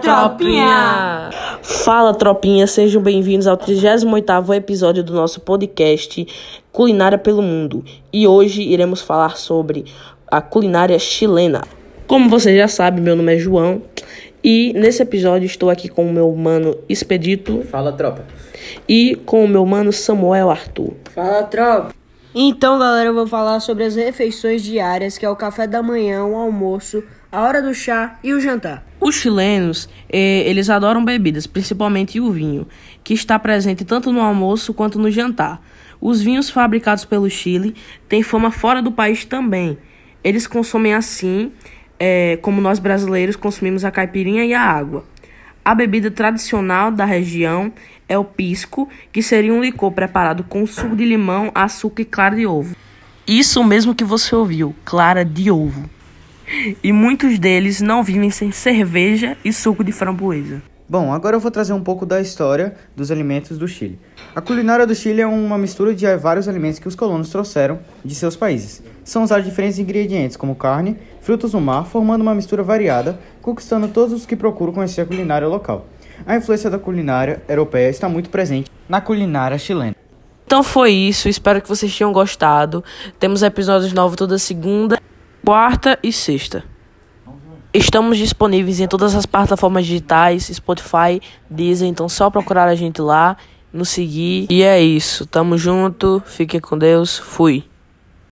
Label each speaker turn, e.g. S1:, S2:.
S1: tropinha!
S2: Fala, tropinha! Sejam bem-vindos ao 38º episódio do nosso podcast Culinária pelo Mundo. E hoje iremos falar sobre a culinária chilena. Como você já sabe, meu nome é João e nesse episódio estou aqui com o meu mano Expedito
S3: Fala, tropa.
S2: e com o meu mano Samuel Arthur.
S1: Fala, tropa! Então, galera, eu vou falar sobre as refeições diárias, que é o café da manhã, o almoço, a hora do chá e o jantar.
S2: Os chilenos, eh, eles adoram bebidas, principalmente o vinho, que está presente tanto no almoço quanto no jantar. Os vinhos fabricados pelo Chile têm fama fora do país também. Eles consomem assim, eh, como nós brasileiros consumimos a caipirinha e a água. A bebida tradicional da região é o pisco, que seria um licor preparado com suco de limão, açúcar e clara de ovo. Isso mesmo que você ouviu, clara de ovo. E muitos deles não vivem sem cerveja e suco de framboesa.
S3: Bom, agora eu vou trazer um pouco da história dos alimentos do Chile. A culinária do Chile é uma mistura de vários alimentos que os colonos trouxeram de seus países. São usados diferentes ingredientes, como carne, frutos do mar, formando uma mistura variada, conquistando todos os que procuram conhecer a culinária local. A influência da culinária europeia está muito presente na culinária chilena.
S2: Então foi isso, espero que vocês tenham gostado. Temos episódios novos toda segunda, quarta e sexta. Estamos disponíveis em todas as plataformas digitais, Spotify, Deezer, então só procurar a gente lá, nos seguir. E é isso, tamo junto, fiquem com Deus, fui.